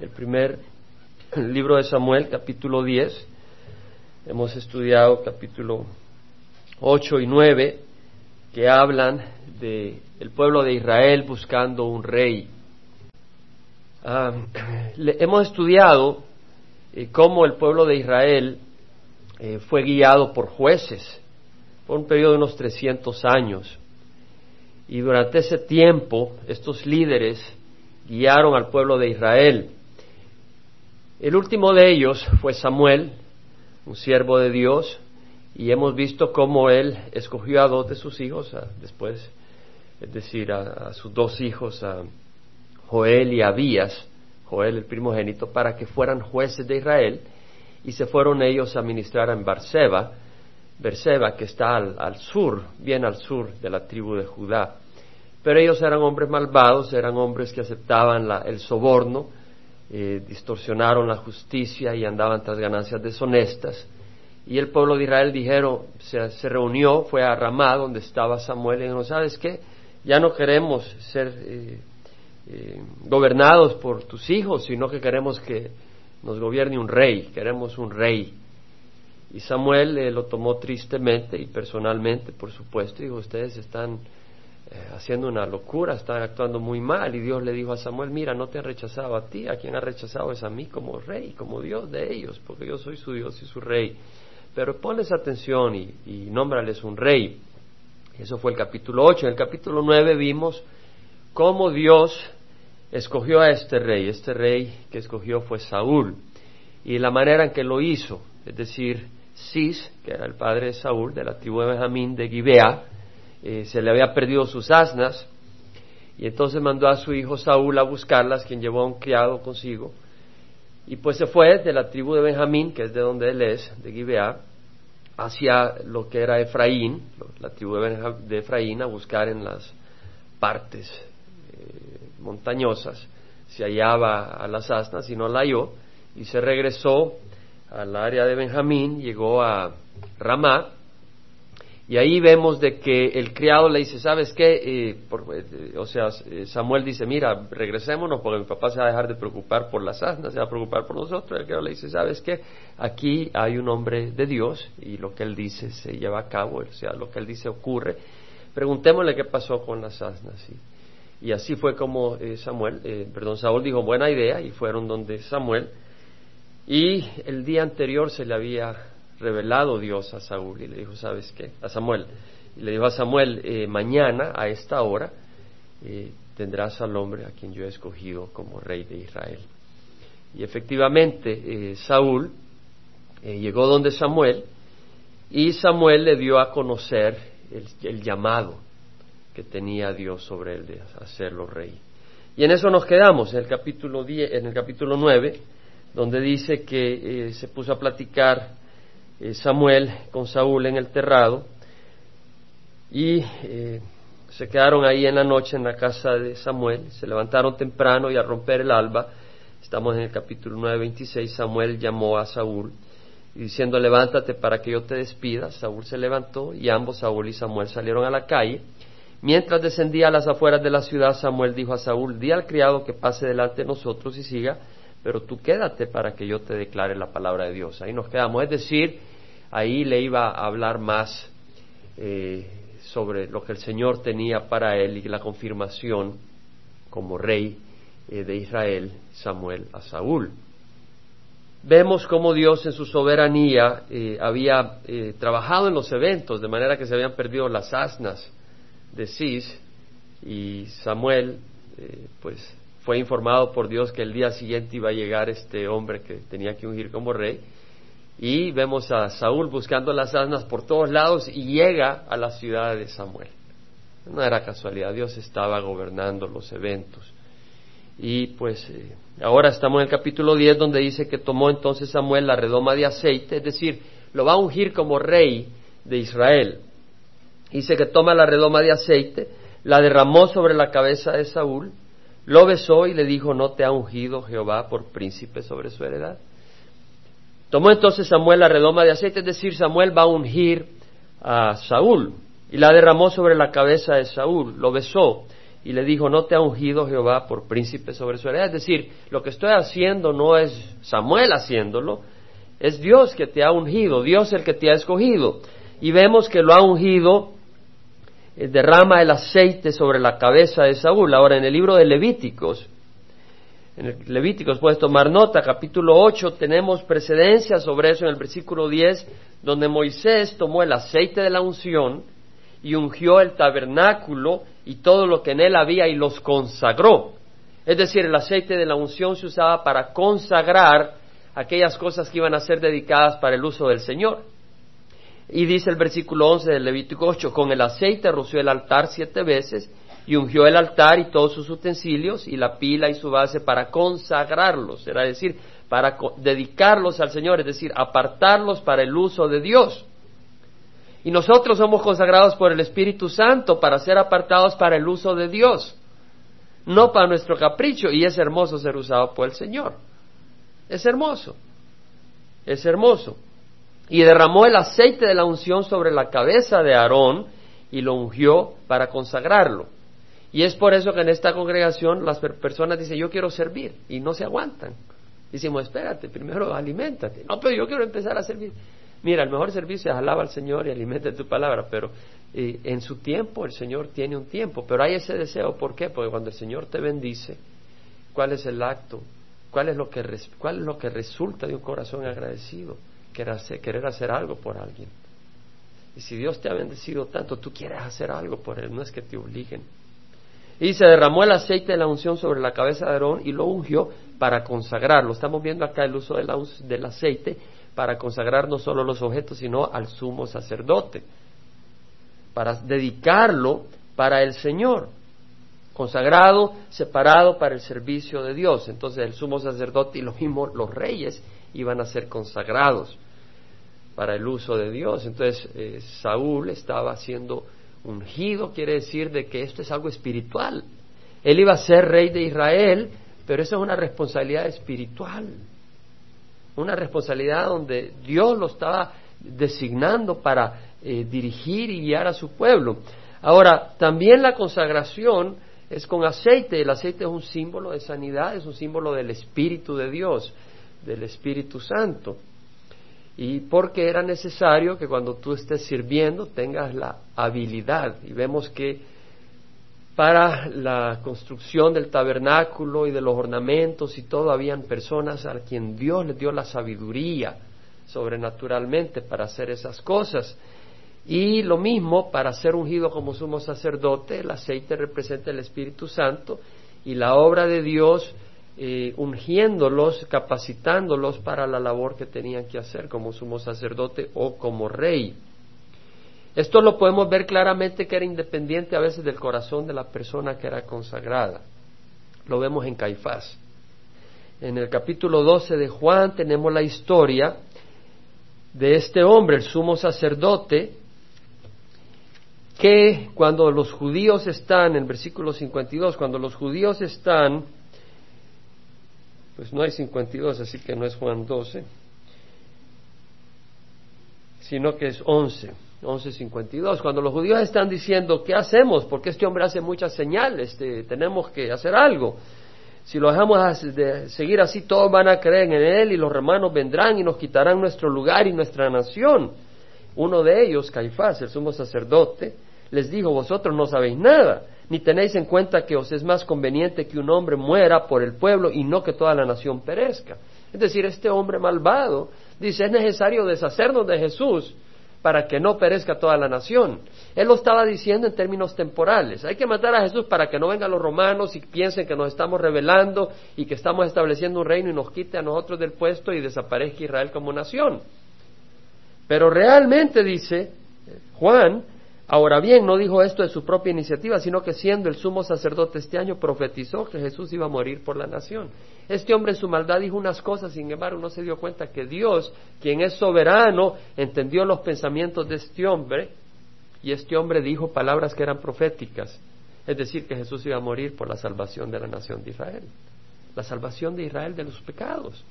el primer libro de Samuel, capítulo 10. Hemos estudiado capítulo 8 y 9 que hablan de el pueblo de Israel buscando un rey. Ah, hemos estudiado eh, cómo el pueblo de Israel eh, fue guiado por jueces por un periodo de unos 300 años. Y durante ese tiempo estos líderes guiaron al pueblo de Israel. El último de ellos fue Samuel, un siervo de Dios, y hemos visto cómo él escogió a dos de sus hijos, después, es decir, a, sus dos hijos, a Joel y Abías, Joel el primogénito, para que fueran jueces de Israel, y se fueron ellos a ministrar en Barseba, Berseba, que está al, sur, bien al sur de la tribu de Judá. Pero ellos eran hombres malvados, eran hombres que aceptaban el soborno, eh, distorsionaron la justicia y andaban tras ganancias deshonestas. Y el pueblo de Israel dijeron, se, reunió, fue a Ramá, donde estaba Samuel, y dijo, ¿sabes qué? Ya no queremos ser eh, eh, gobernados por tus hijos, sino que queremos que nos gobierne un rey, queremos un rey. Y Samuel lo tomó tristemente y personalmente, por supuesto, dijo, ustedes están eh, haciendo una locura, están actuando muy mal. Y Dios le dijo a Samuel, mira, no te han rechazado a ti, a quien ha rechazado es a mí como rey, como Dios de ellos, porque yo soy su Dios y su rey. Pero ponles atención y, y nómbrales un rey. Eso fue el capítulo 8. En el capítulo 9 vimos cómo Dios escogió a este rey. Este rey que escogió fue Saúl. Y la manera en que lo hizo, es decir, Cis, que era el padre de Saúl, de la tribu de Benjamín de Gibea, eh, se le había perdido sus asnas, y entonces mandó a su hijo Saúl a buscarlas, quien llevó a un criado consigo, y pues se fue de la tribu de Benjamín, que es de donde él es, de Gibeá, hacia lo que era Efraín, la tribu de Efraín, a buscar en las partes eh, montañosas. Se hallaba a las asnas y no la halló, y se regresó al área de Benjamín, llegó a Ramá, y ahí vemos de que el criado le dice, ¿sabes qué? Eh, eh, o sea, eh, Samuel dice, mira, regresémonos porque mi papá se va a dejar de preocupar por las asnas, se va a preocupar por nosotros. El criado le dice, ¿sabes qué? Aquí hay un hombre de Dios y lo que él dice se lleva a cabo, o sea, lo que él dice ocurre. Preguntémosle qué pasó con las asnas. Y así fue como Samuel, perdón, Saúl dijo, buena idea, y fueron donde Samuel. Y el día anterior se le había revelado Dios a Saúl y le dijo, ¿sabes qué? A Samuel. Y le dijo a Samuel, eh, mañana a esta hora eh, tendrás al hombre a quien yo he escogido como rey de Israel. Y efectivamente eh, Saúl llegó donde Samuel y Samuel le dio a conocer el, llamado que tenía Dios sobre él de hacerlo rey. Y en eso nos quedamos, en el capítulo, 10, en el capítulo 9, donde dice que se puso a platicar eh, Samuel con Saúl en el terrado y eh, se quedaron ahí en la noche en la casa de Samuel, se levantaron temprano y al romper el alba, estamos en el capítulo 9, 26, Samuel llamó a Saúl diciendo levántate para que yo te despida, Saúl se levantó y ambos, Saúl y Samuel, salieron a la calle. Mientras descendía a las afueras de la ciudad, Samuel dijo a Saúl, di al criado que pase delante de nosotros y siga, pero tú quédate para que yo te declare la palabra de Dios. Ahí nos quedamos, es decir, ahí le iba a hablar más eh, sobre lo que el Señor tenía para él y la confirmación como rey eh, de Israel, Samuel a Saúl. Vemos cómo Dios en su soberanía eh, había trabajado en los eventos, de manera que se habían perdido las asnas de Cis y Samuel, pues fue informado por Dios que el día siguiente iba a llegar este hombre que tenía que ungir como rey y vemos a Saúl buscando las asnas por todos lados y llega a la ciudad de Samuel. No era casualidad, Dios estaba gobernando los eventos. Y pues eh, ahora estamos en el capítulo 10 donde dice que tomó entonces Samuel la redoma de aceite, es decir, lo va a ungir como rey de Israel. Dice que toma la redoma de aceite, la derramó sobre la cabeza de Saúl, lo besó y le dijo, no te ha ungido Jehová por príncipe sobre su heredad. Tomó entonces Samuel la redoma de aceite, es decir, Samuel va a ungir a Saúl y la derramó sobre la cabeza de Saúl, lo besó y le dijo, no te ha ungido Jehová por príncipe sobre su heredad. Es decir, lo que estoy haciendo no es Samuel haciéndolo, es Dios que te ha ungido, Dios el que te ha escogido. Y vemos que lo ha ungido, eh, derrama el aceite sobre la cabeza de Saúl. Ahora, en el libro de Levíticos, en Levíticos puedes tomar nota, capítulo 8, tenemos precedencia sobre eso en el versículo 10, donde Moisés tomó el aceite de la unción y ungió el tabernáculo y todo lo que en él había y los consagró. Es decir, el aceite de la unción se usaba para consagrar aquellas cosas que iban a ser dedicadas para el uso del Señor. Y dice el versículo 11 del Levítico 8, con el aceite roció el altar siete veces y ungió el altar y todos sus utensilios y la pila y su base para consagrarlos, era decir, para dedicarlos al Señor, es decir, apartarlos para el uso de Dios. Y nosotros somos consagrados por el Espíritu Santo para ser apartados para el uso de Dios, no para nuestro capricho, y es hermoso ser usado por el Señor. Es hermoso, es hermoso. Y derramó el aceite de la unción sobre la cabeza de Aarón y lo ungió para consagrarlo. Y es por eso que en esta congregación las personas dicen, yo quiero servir, y no se aguantan. Decimos, espérate, primero aliméntate. No, pero yo quiero empezar a servir. Mira, el mejor servicio es alaba al Señor y alimenta tu palabra, pero eh, en su tiempo el Señor tiene un tiempo, pero hay ese deseo, ¿por qué? Porque cuando el Señor te bendice, ¿cuál es el acto? ¿Cuál es lo que, cuál es lo que resulta de un corazón agradecido? Querer querer hacer algo por alguien. Y si Dios te ha bendecido tanto, tú quieres hacer algo por Él, no es que te obliguen. Y se derramó el aceite de la unción sobre la cabeza de Aarón y lo ungió para consagrarlo. Estamos viendo acá el uso del aceite para consagrar no solo los objetos, sino al sumo sacerdote, para dedicarlo para el Señor, consagrado, separado para el servicio de Dios. Entonces el sumo sacerdote y lo mismo los reyes iban a ser consagrados para el uso de Dios. Entonces eh, Saúl estaba siendo ungido, quiere decir de que esto es algo espiritual. Él iba a ser rey de Israel, pero eso es una responsabilidad espiritual una responsabilidad donde Dios lo estaba designando para eh, dirigir y guiar a su pueblo. Ahora, también la consagración es con aceite. El aceite es un símbolo de sanidad, es un símbolo del Espíritu de Dios, del Espíritu Santo. Y porque era necesario que cuando tú estés sirviendo tengas la habilidad. Y vemos que para la construcción del tabernáculo y de los ornamentos y todo, habían personas a quien Dios les dio la sabiduría sobrenaturalmente para hacer esas cosas. Y lo mismo para ser ungido como sumo sacerdote, el aceite representa el Espíritu Santo y la obra de Dios eh, ungiéndolos, capacitándolos para la labor que tenían que hacer como sumo sacerdote o como rey. Esto lo podemos ver claramente que era independiente a veces del corazón de la persona que era consagrada. Lo vemos en Caifás. En el capítulo 12 de Juan tenemos la historia de este hombre, el sumo sacerdote, que cuando los judíos están, en el versículo 52, cuando los judíos están, pues no hay 52, así que no es Juan 12, sino que es 11 11.52, cuando los judíos están diciendo, ¿qué hacemos? Porque este hombre hace muchas señales, este, tenemos que hacer algo. Si lo dejamos de seguir así, todos van a creer en él y los romanos vendrán y nos quitarán nuestro lugar y nuestra nación. Uno de ellos, Caifás, el sumo sacerdote, les dijo, vosotros no sabéis nada, ni tenéis en cuenta que os es más conveniente que un hombre muera por el pueblo y no que toda la nación perezca. Es decir, este hombre malvado dice, es necesario deshacernos de Jesús para que no perezca toda la nación. Él lo estaba diciendo en términos temporales. Hay que matar a Jesús para que no vengan los romanos y piensen que nos estamos rebelando y que estamos estableciendo un reino y nos quite a nosotros del puesto y desaparezca Israel como nación. Pero realmente dice Juan, Ahora bien, no dijo esto de su propia iniciativa, sino que siendo el sumo sacerdote este año, profetizó que Jesús iba a morir por la nación. Este hombre en su maldad dijo unas cosas, sin embargo, no se dio cuenta que Dios, quien es soberano, entendió los pensamientos de este hombre, y este hombre dijo palabras que eran proféticas, es decir, que Jesús iba a morir por la salvación de la nación de Israel, la salvación de Israel de los pecados,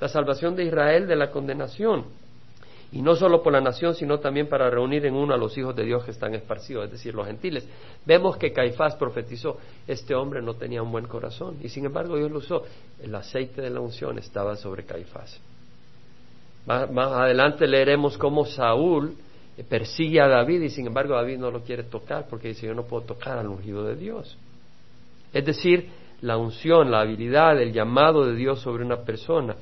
la salvación de Israel de la condenación. Y no solo por la nación, sino también para reunir en uno a los hijos de Dios que están esparcidos, es decir, los gentiles. Vemos que Caifás profetizó, este hombre no tenía un buen corazón, y sin embargo Dios lo usó. El aceite de la unción estaba sobre Caifás. Más, adelante leeremos cómo Saúl persigue a David y sin embargo David no lo quiere tocar porque dice yo no puedo tocar al ungido de Dios. Es decir, la unción, la habilidad, el llamado de Dios sobre una persona.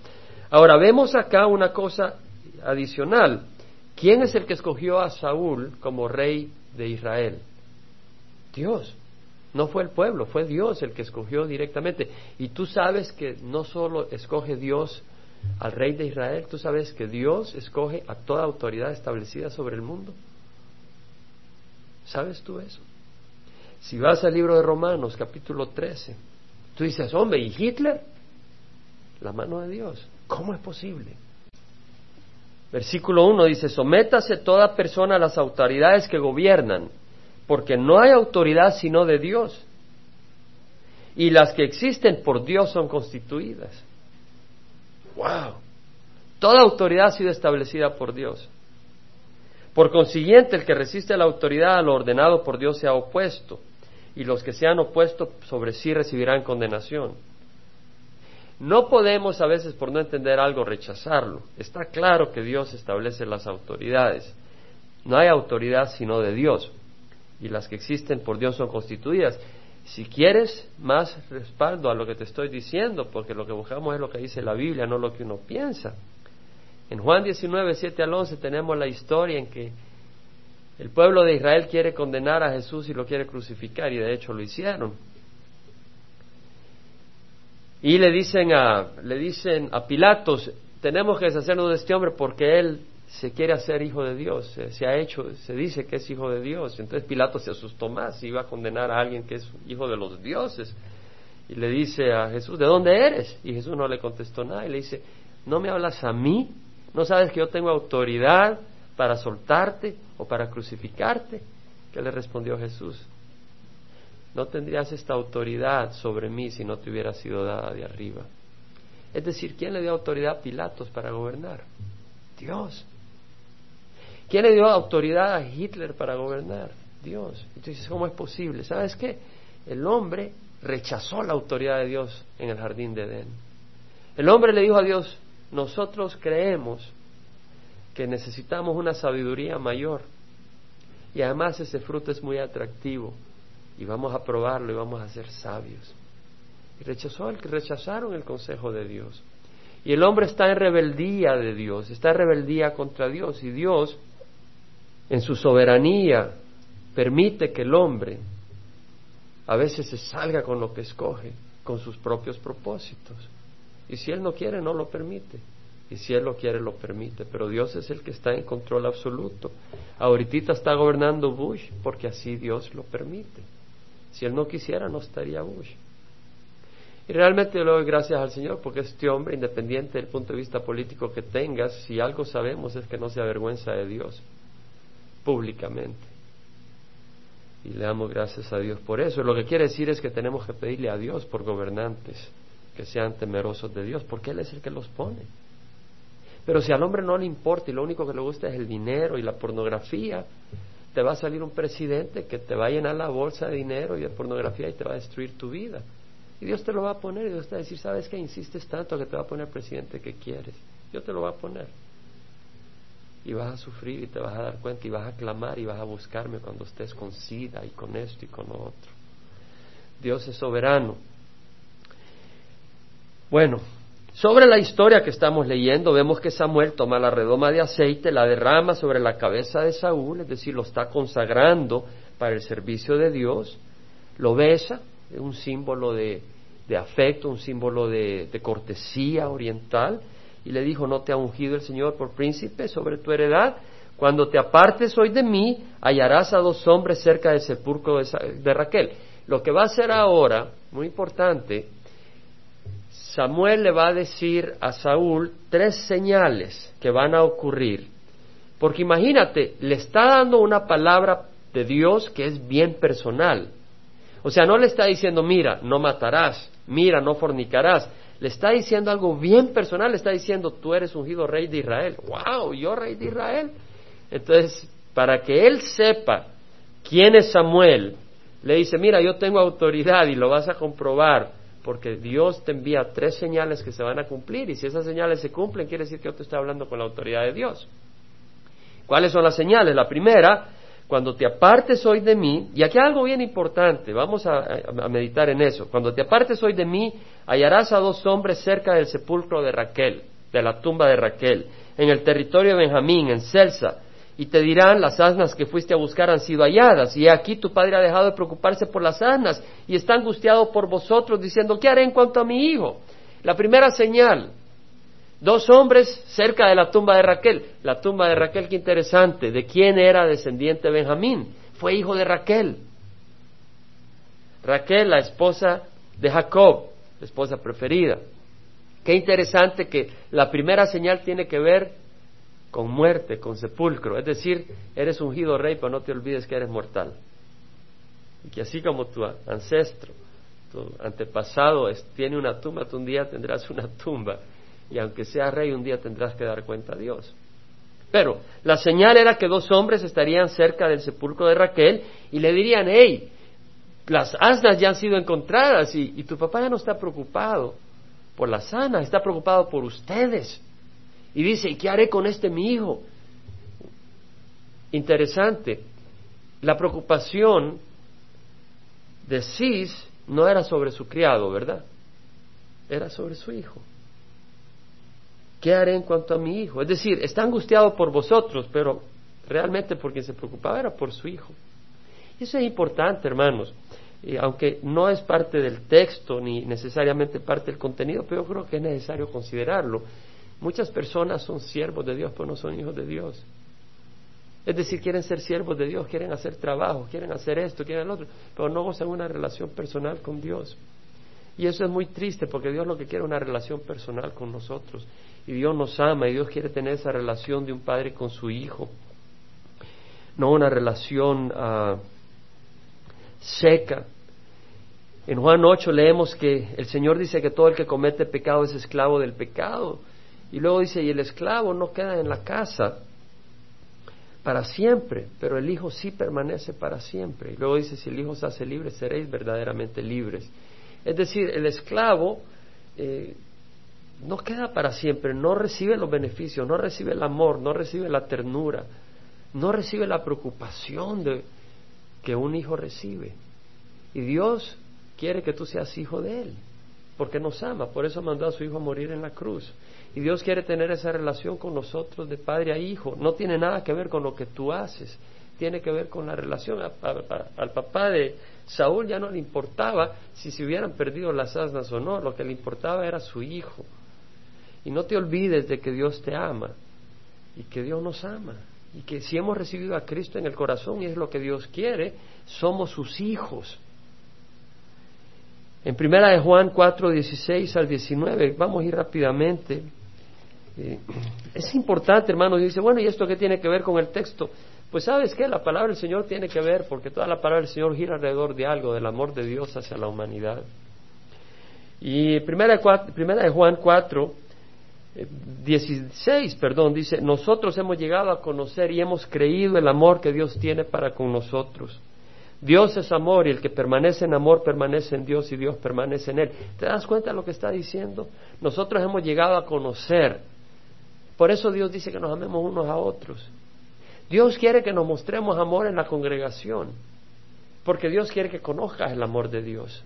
Ahora vemos acá una cosa adicional. ¿Quién es el que escogió a Saúl como rey de Israel? Dios. No fue el pueblo, fue Dios el que escogió directamente. Y tú sabes que no solo escoge Dios al rey de Israel, tú sabes que Dios escoge a toda autoridad establecida sobre el mundo. ¿Sabes tú eso? Si vas al libro de Romanos, capítulo 13, tú dices, hombre, ¿y Hitler? La mano de Dios. ¿Cómo es posible? Versículo 1 dice, sométase toda persona a las autoridades que gobiernan, porque no hay autoridad sino de Dios. Y las que existen por Dios son constituidas. ¡Wow! Toda autoridad ha sido establecida por Dios. Por consiguiente, el que resiste a la autoridad a lo ordenado por Dios se ha opuesto, y los que se han opuesto sobre sí recibirán condenación. No podemos a veces por no entender algo rechazarlo. Está claro que Dios establece las autoridades. No hay autoridad sino de Dios. Y las que existen por Dios son constituidas. Si quieres más respaldo a lo que te estoy diciendo, porque lo que buscamos es lo que dice la Biblia, no lo que uno piensa. En Juan 19, 7 al 11 tenemos la historia en que el pueblo de Israel quiere condenar a Jesús y lo quiere crucificar, y de hecho lo hicieron. Y le dicen a, le dicen a Pilatos, tenemos que deshacernos de este hombre porque él se quiere hacer hijo de Dios, se, ha hecho, se dice que es hijo de Dios. Entonces Pilatos se asustó más, iba a condenar a alguien que es hijo de los dioses. Y le dice a Jesús, ¿de dónde eres? Y Jesús no le contestó nada y le dice, ¿no me hablas a mí? ¿No sabes que yo tengo autoridad para soltarte o para crucificarte? ¿Qué le respondió Jesús? No tendrías esta autoridad sobre mí si no te hubiera sido dada de arriba. Es decir, ¿quién le dio autoridad a Pilatos para gobernar? Dios. ¿Quién le dio autoridad a Hitler para gobernar? Dios. Entonces, ¿cómo es posible? ¿Sabes qué? El hombre rechazó la autoridad de Dios en el jardín de Edén. El hombre le dijo a Dios, nosotros creemos que necesitamos una sabiduría mayor y además ese fruto es muy atractivo y vamos a probarlo y vamos a ser sabios. Y rechazó, rechazaron el consejo de Dios. Y el hombre está en rebeldía de Dios, está en rebeldía contra Dios. Y Dios, en su soberanía, permite que el hombre a veces se salga con lo que escoge, con sus propios propósitos. Y si Él no quiere, no lo permite. Y si Él lo quiere, lo permite. Pero Dios es el que está en control absoluto. Ahorita está gobernando Bush porque así Dios lo permite. Si él no quisiera, no estaría Bush. Y realmente le doy gracias al Señor porque este hombre, independiente del punto de vista político que tengas, si algo sabemos es que no se avergüenza de Dios públicamente. Y le damos gracias a Dios por eso. Lo que quiere decir es que tenemos que pedirle a Dios por gobernantes que sean temerosos de Dios, porque Él es el que los pone. Pero si al hombre no le importa y lo único que le gusta es el dinero y la pornografía, te va a salir un presidente que te va a llenar la bolsa de dinero y de pornografía y te va a destruir tu vida. Y Dios te lo va a poner y Dios te va a decir, ¿sabes qué? Insistes tanto que te va a poner presidente que quieres. Yo te lo va a poner. Y vas a sufrir y te vas a dar cuenta y vas a clamar y vas a buscarme cuando estés con sida y con esto y con lo otro. Dios es soberano. Bueno, sobre la historia que estamos leyendo, vemos que Samuel toma la redoma de aceite, la derrama sobre la cabeza de Saúl, es decir, lo está consagrando para el servicio de Dios, lo besa, es un símbolo de, afecto, un símbolo de, de, cortesía oriental, y le dijo, no te ha ungido el Señor por príncipe sobre tu heredad, cuando te apartes hoy de mí, hallarás a dos hombres cerca del sepulcro de Raquel. Lo que va a hacer ahora, muy importante, Samuel le va a decir a Saúl tres señales que van a ocurrir. Porque imagínate, le está dando una palabra de Dios que es bien personal. O sea, no le está diciendo, mira, no matarás, mira, no fornicarás. le está diciendo algo bien personal, le está diciendo, tú eres ungido rey de Israel. ¡Wow! ¿Yo rey de Israel? Entonces, para que él sepa quién es Samuel, le dice, mira, yo tengo autoridad y lo vas a comprobar, porque Dios te envía tres señales que se van a cumplir, y si esas señales se cumplen, quiere decir que yo te estoy hablando con la autoridad de Dios. ¿Cuáles son las señales? La primera, cuando te apartes hoy de mí, y aquí hay algo bien importante, vamos a, meditar en eso, cuando te apartes hoy de mí, hallarás a dos hombres cerca del sepulcro de Raquel, de la tumba de Raquel, en el territorio de Benjamín, en Celsa, y te dirán, las asnas que fuiste a buscar han sido halladas, y aquí tu padre ha dejado de preocuparse por las asnas, y está angustiado por vosotros, diciendo, ¿qué haré en cuanto a mi hijo? La primera señal, Dos hombres cerca de la tumba de Raquel. La tumba de Raquel, qué interesante. ¿De quién era descendiente Benjamín? Fue hijo de Raquel. Raquel, la esposa de Jacob, esposa preferida. Qué interesante que la primera señal tiene que ver con muerte, con sepulcro. Es decir, eres ungido rey, pero no te olvides que eres mortal. Y que así como tu ancestro, tu antepasado tiene una tumba, tú un día tendrás una tumba y aunque sea rey un día tendrás que dar cuenta a Dios. Pero la señal era que dos hombres estarían cerca del sepulcro de Raquel y le dirían, hey, las asnas ya han sido encontradas y, tu papá ya no está preocupado por las asnas, está preocupado por ustedes. Y dice, ¿y qué haré con este mi hijo? Interesante, la preocupación de Cis no era sobre su criado, ¿verdad? Era sobre su hijo. ¿qué haré en cuanto a mi hijo? Es decir, está angustiado por vosotros, pero realmente por quien se preocupaba era por su hijo. Y eso es importante, hermanos, aunque no es parte del texto ni necesariamente parte del contenido, pero yo creo que es necesario considerarlo. Muchas personas son siervos de Dios, pero no son hijos de Dios. Es decir, quieren ser siervos de Dios, quieren hacer trabajo, quieren hacer esto, quieren lo otro, pero no gozan una relación personal con Dios. Y eso es muy triste porque Dios lo que quiere es una relación personal con nosotros y Dios nos ama y Dios quiere tener esa relación de un padre con su hijo, no una relación ah, seca. En Juan 8 leemos que el Señor dice que todo el que comete pecado es esclavo del pecado. Y luego dice, y el esclavo no queda en la casa para siempre, pero el Hijo sí permanece para siempre. Y luego dice, si el Hijo se hace libre, seréis verdaderamente libres. Es decir, el esclavo eh, no queda para siempre, no recibe los beneficios, no recibe el amor, no recibe la ternura, no recibe la preocupación de, que un hijo recibe. Y Dios quiere que tú seas hijo de Él, porque nos ama, por eso mandó a su hijo a morir en la cruz. Y Dios quiere tener esa relación con nosotros de padre a hijo. No tiene nada que ver con lo que tú haces, tiene que ver con la relación. al papá de Saúl ya no le importaba si se hubieran perdido las asnas o no, lo que le importaba era su hijo. Y no te olvides de que Dios te ama y que Dios nos ama. Y que si hemos recibido a Cristo en el corazón y es lo que Dios quiere, somos sus hijos. En primera de Juan 4, 16 al 19, vamos a ir rápidamente. Eh, es importante, hermanos, dice, bueno, ¿y esto qué tiene que ver con el texto? Pues sabes qué, la palabra del Señor tiene que ver, porque toda la palabra del Señor gira alrededor de algo, del amor de Dios hacia la humanidad. Y primera de, primera de Juan 4, 16, perdón, dice, nosotros hemos llegado a conocer y hemos creído el amor que Dios tiene para con nosotros. Dios es amor y el que permanece en amor permanece en Dios y Dios permanece en Él. ¿Te das cuenta de lo que está diciendo? Nosotros hemos llegado a conocer. Por eso Dios dice que nos amemos unos a otros. Dios quiere que nos mostremos amor en la congregación, porque Dios quiere que conozcas el amor de Dios.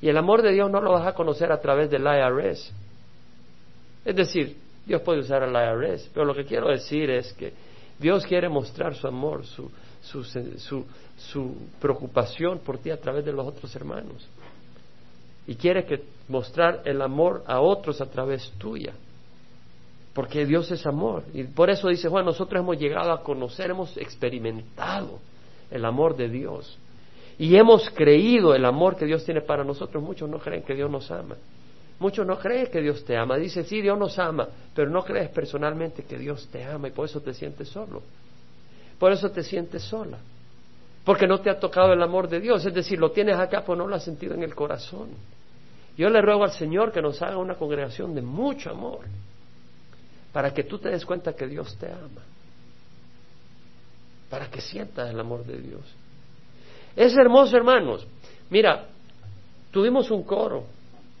Y el amor de Dios no lo vas a conocer a través del IRS. Es decir, Dios puede usar al IRS, pero lo que quiero decir es que Dios quiere mostrar su amor, su, su, su, preocupación por ti a través de los otros hermanos. Y quiere que mostrar el amor a otros a través tuya. Porque Dios es amor. Y por eso dice Juan, nosotros hemos llegado a conocer, hemos experimentado el amor de Dios. Y hemos creído el amor que Dios tiene para nosotros. Muchos no creen que Dios nos ama. Muchos no creen que Dios te ama. Dicen, sí, Dios nos ama, pero no crees personalmente que Dios te ama y por eso te sientes solo. Por eso te sientes sola. Porque no te ha tocado el amor de Dios. Es decir, lo tienes acá, pero no lo has sentido en el corazón. Yo le ruego al Señor que nos haga una congregación de mucho amor, para que tú te des cuenta que Dios te ama, para que sientas el amor de Dios. Es hermoso, hermanos. Mira, tuvimos un coro,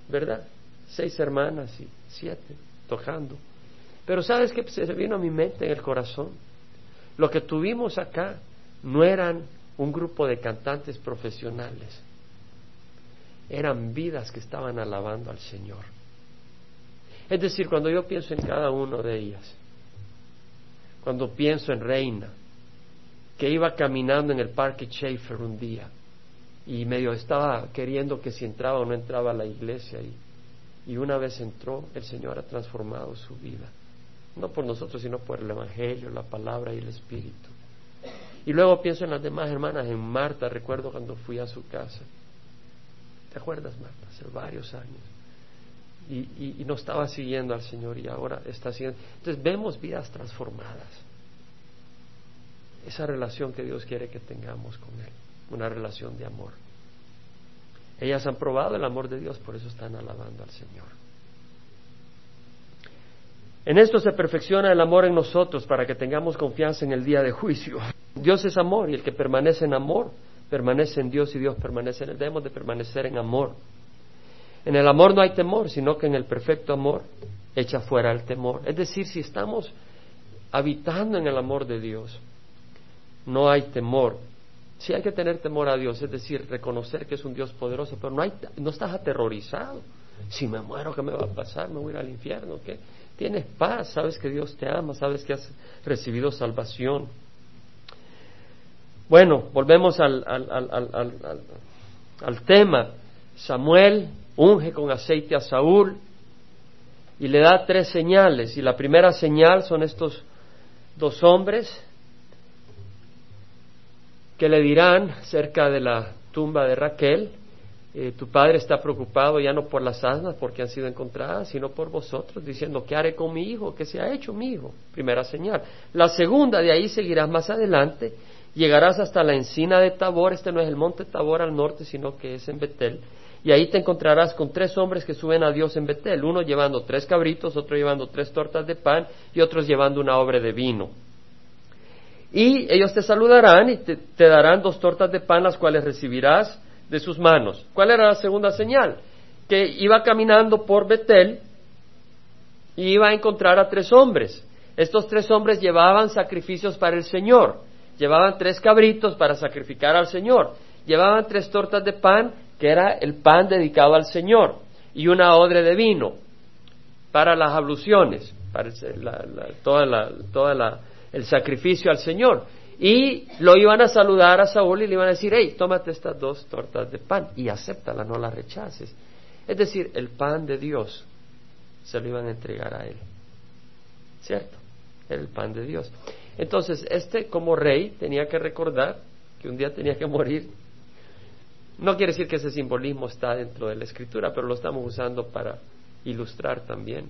¿verdad? Seis hermanas y siete tocando. Pero ¿sabes qué se vino a mi mente en el corazón? Lo que tuvimos acá no eran un grupo de cantantes profesionales, eran vidas que estaban alabando al Señor. Es decir, cuando yo pienso en cada uno de ellas, cuando pienso en Reina, que iba caminando en el parque Schaefer un día y medio estaba queriendo que si entraba o no entraba a la iglesia y, y una vez entró, el Señor ha transformado su vida. No por nosotros, sino por el Evangelio, la palabra y el Espíritu. Y luego pienso en las demás hermanas, en Marta, recuerdo cuando fui a su casa. ¿Te acuerdas, Marta? Hace varios años. Y, y no estaba siguiendo al Señor y ahora está siguiendo. Entonces vemos vidas transformadas esa relación que Dios quiere que tengamos con Él, una relación de amor. Ellas han probado el amor de Dios, por eso están alabando al Señor. En esto se perfecciona el amor en nosotros para que tengamos confianza en el día de juicio. Dios es amor y el que permanece en amor permanece en Dios y Dios permanece en él. Debemos de permanecer en amor. En el amor no hay temor, sino que en el perfecto amor echa fuera el temor. Es decir, si estamos habitando en el amor de Dios, no hay temor. Sí hay que tener temor a Dios, es decir, reconocer que es un Dios poderoso, pero no, hay, no estás aterrorizado. Si me muero, ¿qué me va a pasar? ¿Me voy a ir al infierno? ¿Qué? Tienes paz, sabes que Dios te ama, sabes que has recibido salvación. Bueno, volvemos al, al, al, al tema. Samuel unge con aceite a Saúl y le da tres señales. Y la primera señal son estos dos hombres que le dirán cerca de la tumba de Raquel, eh, tu padre está preocupado ya no por las asnas porque han sido encontradas, sino por vosotros, diciendo, ¿qué haré con mi hijo? ¿Qué se ha hecho mi hijo? Primera señal. La segunda, de ahí seguirás más adelante, llegarás hasta la encina de Tabor, este no es el monte Tabor al norte, sino que es en Betel, y ahí te encontrarás con tres hombres que suben a Dios en Betel, uno llevando tres cabritos, otro llevando tres tortas de pan y otros llevando una obra de vino. Y ellos te saludarán y te, darán dos tortas de pan, las cuales recibirás de sus manos. ¿Cuál era la segunda señal? Que iba caminando por Betel y iba a encontrar a tres hombres. Estos tres hombres llevaban sacrificios para el Señor. Llevaban tres cabritos para sacrificar al Señor. Llevaban tres tortas de pan, que era el pan dedicado al Señor, y una odre de vino para las abluciones, para toda la, toda la el sacrificio al Señor. Y lo iban a saludar a Saúl y le iban a decir, hey, tómate estas dos tortas de pan y acéptala, no las rechaces. Es decir, el pan de Dios se lo iban a entregar a él. ¿Cierto? Era el pan de Dios. Entonces, este como rey tenía que recordar que un día tenía que morir. No quiere decir que ese simbolismo está dentro de la escritura, pero lo estamos usando para ilustrar también.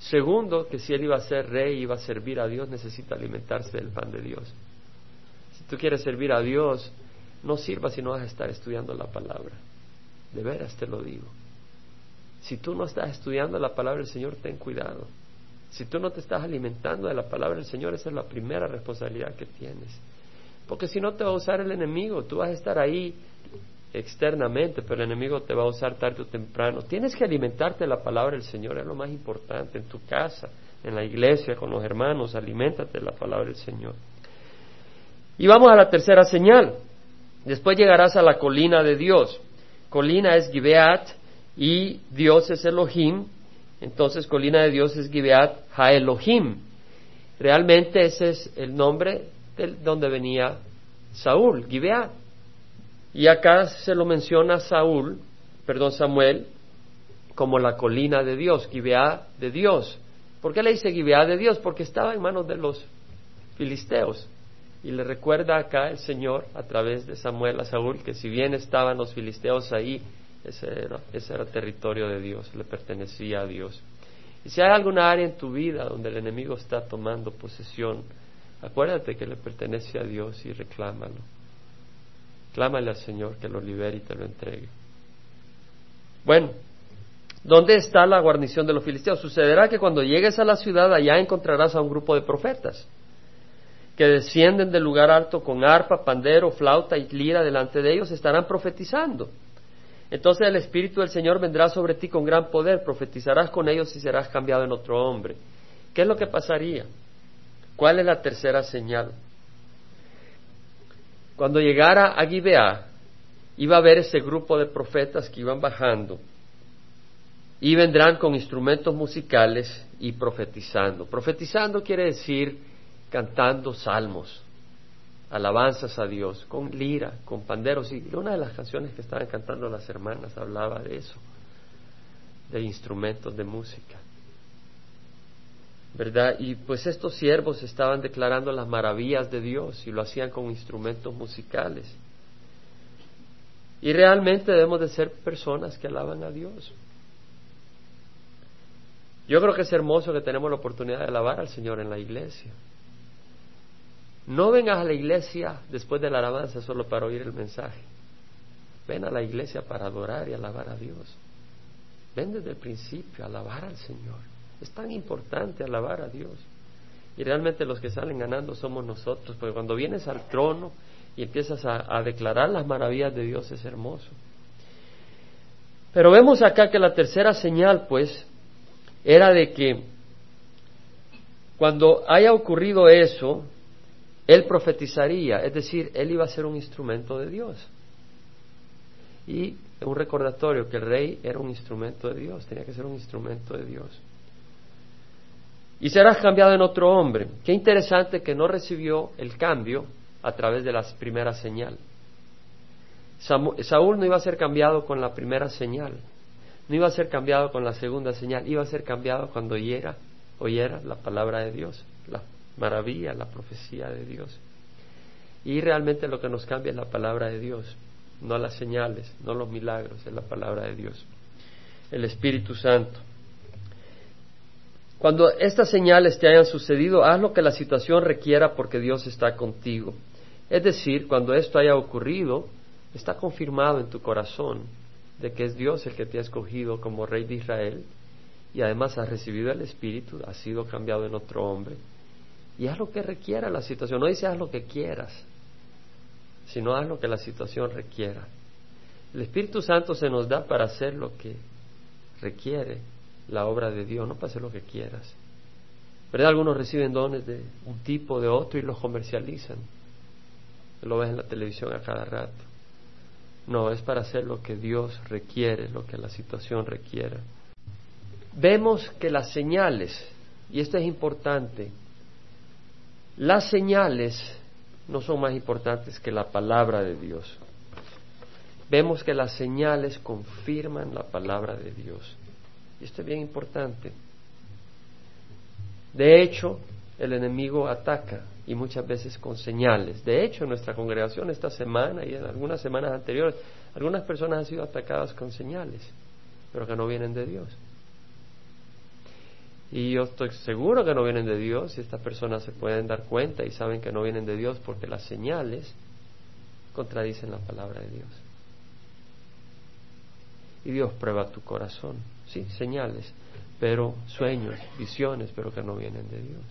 Segundo, que si él iba a ser rey, y iba a servir a Dios, necesita alimentarse del pan de Dios. Si tú quieres servir a Dios, no sirva si no vas a estar estudiando la palabra. De veras te lo digo. Si tú no estás estudiando la palabra del Señor, ten cuidado. Si tú no te estás alimentando de la palabra del Señor, esa es la primera responsabilidad que tienes. Porque si no te va a usar el enemigo, tú vas a estar ahí externamente, pero el enemigo te va a usar tarde o temprano. Tienes que alimentarte de la palabra del Señor, es lo más importante, en tu casa, en la iglesia, con los hermanos, aliméntate de la palabra del Señor. Y vamos a la tercera señal. Después llegarás a la colina de Dios. Colina es Gibeat y Dios es Elohim. Entonces, colina de Dios es Gibeat Ha Elohim. Realmente ese es el nombre de donde venía Saúl, Gibeat. Y acá se lo menciona Saúl, perdón, Samuel, como la colina de Dios, Gibeá de Dios. ¿Por qué le dice Gibeá de Dios? Porque estaba en manos de los filisteos. Y le recuerda acá el Señor a través de Samuel a Saúl que si bien estaban los filisteos ahí, ese era, ese era territorio de Dios, le pertenecía a Dios. Y si hay alguna área en tu vida donde el enemigo está tomando posesión, acuérdate que le pertenece a Dios y reclámalo. Clámale al Señor que lo libere y te lo entregue. Bueno, ¿dónde está la guarnición de los filisteos? Sucederá que cuando llegues a la ciudad allá encontrarás a un grupo de profetas que descienden del lugar alto con arpa, pandero, flauta y lira delante de ellos, estarán profetizando. Entonces el Espíritu del Señor vendrá sobre ti con gran poder, profetizarás con ellos y serás cambiado en otro hombre. ¿Qué es lo que pasaría? ¿Cuál es la tercera señal? Cuando llegara a Gibeá, iba a haber ese grupo de profetas que iban bajando y vendrán con instrumentos musicales y profetizando. Profetizando quiere decir cantando salmos, alabanzas a Dios, con lira, con panderos. Y una de las canciones que estaban cantando las hermanas hablaba de eso, de instrumentos de música. ¿Verdad? Y pues estos siervos estaban declarando las maravillas de Dios y lo hacían con instrumentos musicales. Y realmente debemos de ser personas que alaban a Dios. Yo creo que es hermoso que tenemos la oportunidad de alabar al Señor en la iglesia. No vengas a la iglesia después de la alabanza solo para oír el mensaje. Ven a la iglesia para adorar y alabar a Dios. Ven desde el principio a alabar al Señor. Es tan importante alabar a Dios. Y realmente los que salen ganando somos nosotros, porque cuando vienes al trono y empiezas a, declarar las maravillas de Dios es hermoso. Pero vemos acá que la tercera señal, pues, era de que cuando haya ocurrido eso, él profetizaría, es decir, él iba a ser un instrumento de Dios. Y un recordatorio que el rey era un instrumento de Dios, tenía que ser un instrumento de Dios. Y serás cambiado en otro hombre. Qué interesante que no recibió el cambio a través de la primera señal. Saúl no iba a ser cambiado con la primera señal, no iba a ser cambiado con la segunda señal, iba a ser cambiado cuando oyera, oyera la palabra de Dios, la maravilla, la profecía de Dios. Y realmente lo que nos cambia es la palabra de Dios, no las señales, no los milagros, es la palabra de Dios. El Espíritu Santo. Cuando estas señales te hayan sucedido, haz lo que la situación requiera porque Dios está contigo. Es decir, cuando esto haya ocurrido, está confirmado en tu corazón de que es Dios el que te ha escogido como rey de Israel y además has recibido el Espíritu, has sido cambiado en otro hombre y haz lo que requiera la situación. No dice haz lo que quieras, sino haz lo que la situación requiera. El Espíritu Santo se nos da para hacer lo que requiere la obra de Dios, no para hacer lo que quieras. ¿Verdad? Algunos reciben dones de un tipo, de otro y los comercializan. Lo ves en la televisión a cada rato. No, es para hacer lo que Dios requiere, lo que la situación requiera. Vemos que las señales, y esto es importante, las señales no son más importantes que la palabra de Dios. Vemos que las señales confirman la palabra de Dios. Y esto es bien importante. De hecho, el enemigo ataca y muchas veces con señales. De hecho, en nuestra congregación esta semana y en algunas semanas anteriores, algunas personas han sido atacadas con señales, pero que no vienen de Dios. Y yo estoy seguro que no vienen de Dios y estas personas se pueden dar cuenta y saben que no vienen de Dios porque las señales contradicen la palabra de Dios. Y Dios prueba tu corazón, sí, señales, pero sueños, visiones, pero que no vienen de Dios.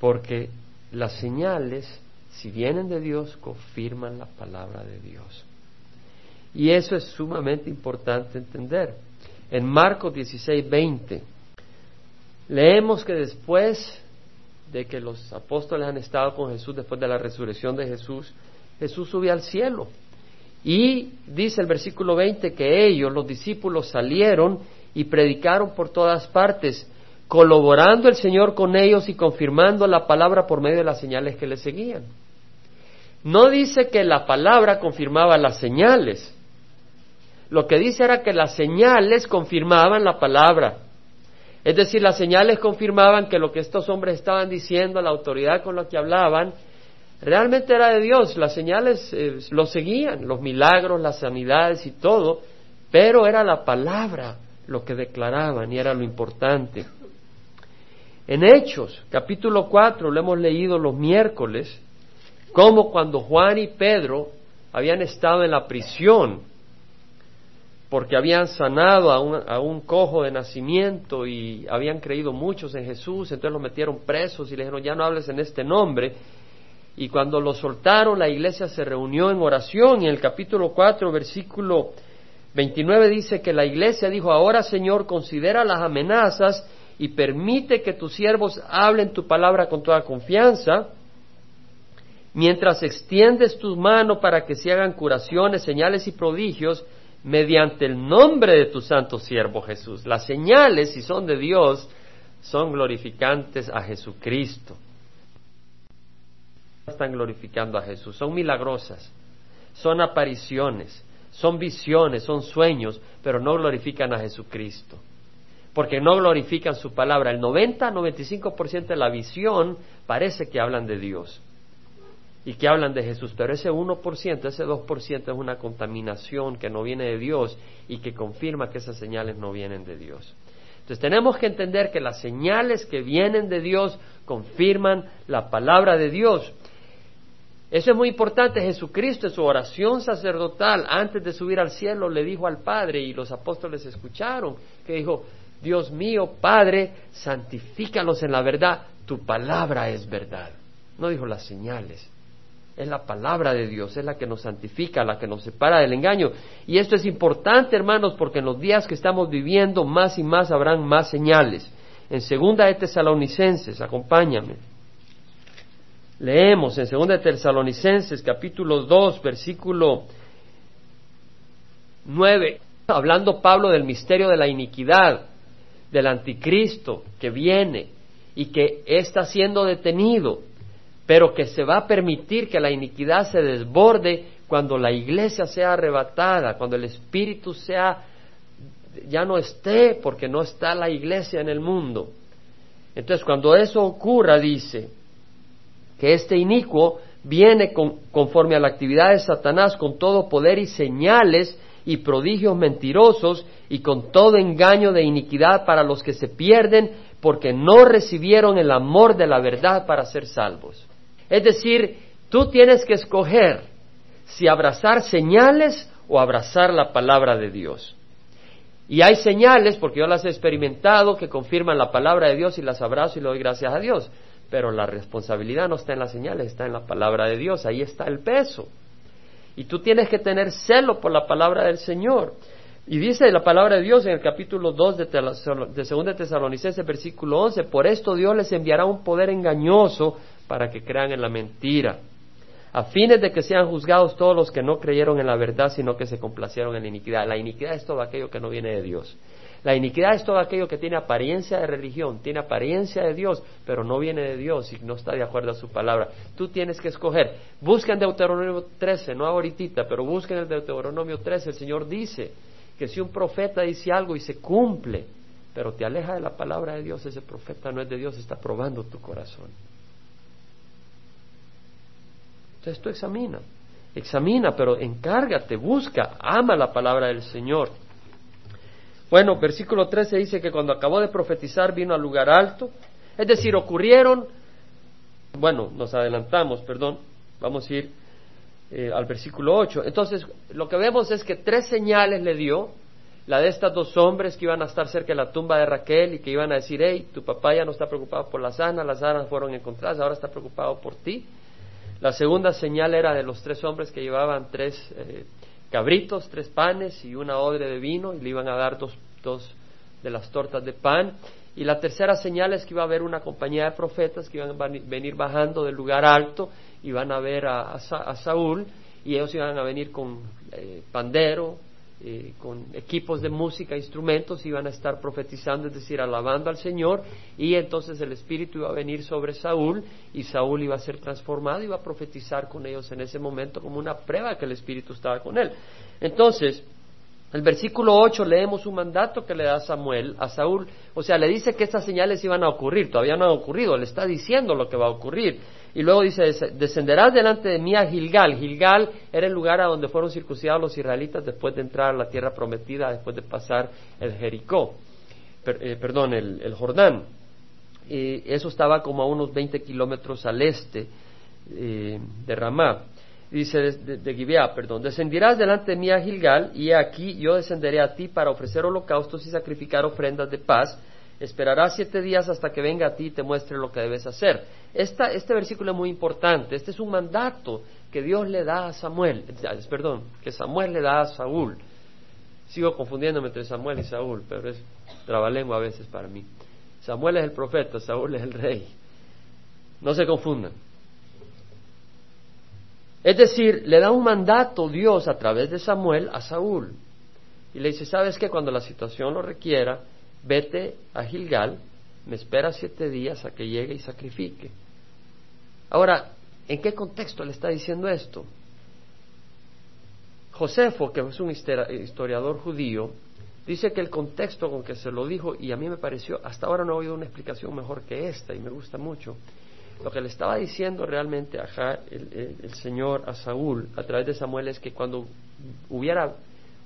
Porque las señales, si vienen de Dios, confirman la palabra de Dios. Y eso es sumamente importante entender. En Marcos 16, 20 Leemos que después de que los apóstoles han estado con Jesús, después de la resurrección de Jesús, Jesús subió al cielo. Y dice el versículo 20 que ellos, los discípulos, salieron y predicaron por todas partes, colaborando el Señor con ellos y confirmando la palabra por medio de las señales que le seguían. No dice que la palabra confirmaba las señales. Lo que dice era que las señales confirmaban la palabra. Es decir, las señales confirmaban que lo que estos hombres estaban diciendo, la autoridad con la que hablaban, realmente era de Dios. Las señales eh, lo seguían, los milagros, las sanidades y todo, pero era la palabra lo que declaraban y era lo importante. En Hechos, capítulo 4, lo hemos leído los miércoles, como cuando Juan y Pedro habían estado en la prisión, porque habían sanado a un, a un, cojo de nacimiento y habían creído muchos en Jesús, entonces los metieron presos y le dijeron, ya no hables en este nombre. Y cuando lo soltaron, la iglesia se reunió en oración y en el capítulo 4, versículo 29 dice que la iglesia dijo, ahora Señor, considera las amenazas y permite que tus siervos hablen tu palabra con toda confianza, mientras extiendes tu mano para que se hagan curaciones, señales y prodigios, mediante el nombre de tu santo siervo Jesús. Las señales, si son de Dios, son glorificantes a Jesucristo. Están glorificando a Jesús, son milagrosas, son apariciones, son visiones, son sueños, pero no glorifican a Jesucristo. Porque no glorifican su palabra. El 90-95% de la visión parece que hablan de Dios y que hablan de Jesús, pero ese 1%, ese 2% es una contaminación que no viene de Dios y que confirma que esas señales no vienen de Dios. Entonces tenemos que entender que las señales que vienen de Dios confirman la palabra de Dios. Eso es muy importante. Jesucristo en su oración sacerdotal, antes de subir al cielo, le dijo al Padre, y los apóstoles escucharon, que dijo, Dios mío, Padre, santifícalos en la verdad, tu palabra es verdad. No dijo las señales, es la palabra de Dios, es la que nos santifica, la que nos separa del engaño. Y esto es importante, hermanos, porque en los días que estamos viviendo, más y más habrán más señales. En segunda de Tesalonicenses, acompáñame. Leemos en segunda de Tesalonicenses, capítulo 2, versículo 9, hablando Pablo del misterio de la iniquidad, del anticristo que viene y que está siendo detenido pero que se va a permitir que la iniquidad se desborde cuando la iglesia sea arrebatada, cuando el espíritu sea ya no esté porque no está la iglesia en el mundo. Entonces, cuando eso ocurra, dice que este inicuo viene conforme a la actividad de Satanás con todo poder y señales y prodigios mentirosos y con todo engaño de iniquidad para los que se pierden porque no recibieron el amor de la verdad para ser salvos. Es decir, tú tienes que escoger si abrazar señales o abrazar la palabra de Dios. Y hay señales, porque yo las he experimentado, que confirman la palabra de Dios y las abrazo y le doy gracias a Dios. Pero la responsabilidad no está en las señales, está en la palabra de Dios. Ahí está el peso. Y tú tienes que tener celo por la palabra del Señor. Y dice la palabra de Dios en el capítulo 2 de, de 2 Tesalonicenses, versículo 11, por esto Dios les enviará un poder engañoso para que crean en la mentira, a fines de que sean juzgados todos los que no creyeron en la verdad, sino que se complacieron en la iniquidad. La iniquidad es todo aquello que no viene de Dios. La iniquidad es todo aquello que tiene apariencia de religión, tiene apariencia de Dios, pero no viene de Dios y no está de acuerdo a su palabra. Tú tienes que escoger. Busquen Deuteronomio 13, no ahorita, pero busquen el Deuteronomio 13. El Señor dice que si un profeta dice algo y se cumple, pero te aleja de la palabra de Dios, ese profeta no es de Dios, está probando tu corazón. Entonces tú examina, examina, pero encárgate, busca, ama la palabra del Señor. Bueno, versículo 13 dice que cuando acabó de profetizar vino al lugar alto, es decir, ocurrieron, bueno, nos adelantamos, perdón, vamos a ir eh, al versículo 8. Entonces, lo que vemos es que tres señales le dio, la de estos dos hombres que iban a estar cerca de la tumba de Raquel y que iban a decir, hey, tu papá ya no está preocupado por las anas, las anas fueron encontradas, ahora está preocupado por ti. La segunda señal era de los tres hombres que llevaban tres eh, cabritos, tres panes y una odre de vino y le iban a dar dos, dos de las tortas de pan. Y la tercera señal es que iba a haber una compañía de profetas que iban a venir bajando del lugar alto y van a ver a, Saúl y ellos iban a venir con eh, pandero, eh, con equipos de música, instrumentos, iban a estar profetizando, es decir, alabando al Señor, y entonces el Espíritu iba a venir sobre Saúl, y Saúl iba a ser transformado, iba a profetizar con ellos en ese momento como una prueba que el Espíritu estaba con él. Entonces, el versículo 8 leemos un mandato que le da Samuel a Saúl, o sea, le dice que estas señales iban a ocurrir, todavía no han ocurrido, le está diciendo lo que va a ocurrir. Y luego dice, descenderás delante de mí a Gilgal. Gilgal era el lugar a donde fueron circuncidados los israelitas después de entrar a la tierra prometida, después de pasar el Jericó, eh, perdón, el, Jordán. Eso estaba como a unos 20 kilómetros al este eh, de Ramá. dice de, de, Gibeá, perdón, descendirás delante de mí a Gilgal, y aquí yo descenderé a ti para ofrecer holocaustos y sacrificar ofrendas de paz. Esperarás siete días hasta que venga a ti y te muestre lo que debes hacer. Este versículo es muy importante. Este es un mandato que Dios le da a Samuel, perdón, que Samuel le da a Saúl. Sigo confundiéndome entre Samuel y Saúl, pero es trabalengua a veces para mí. Samuel es el profeta, Saúl es el rey. No se confundan. Es decir, le da un mandato Dios a través de Samuel a Saúl. Y le dice, ¿sabes que Cuando la situación lo requiera, vete a Gilgal, me espera siete días a que llegue y sacrifique. Ahora, ¿en qué contexto le está diciendo esto? Josefo, que es un historiador judío, dice que el contexto con que se lo dijo, y a mí me pareció, hasta ahora no he oído una explicación mejor que esta, y me gusta mucho, lo que le estaba diciendo realmente a el, el, Señor a Saúl a través de Samuel es que cuando hubiera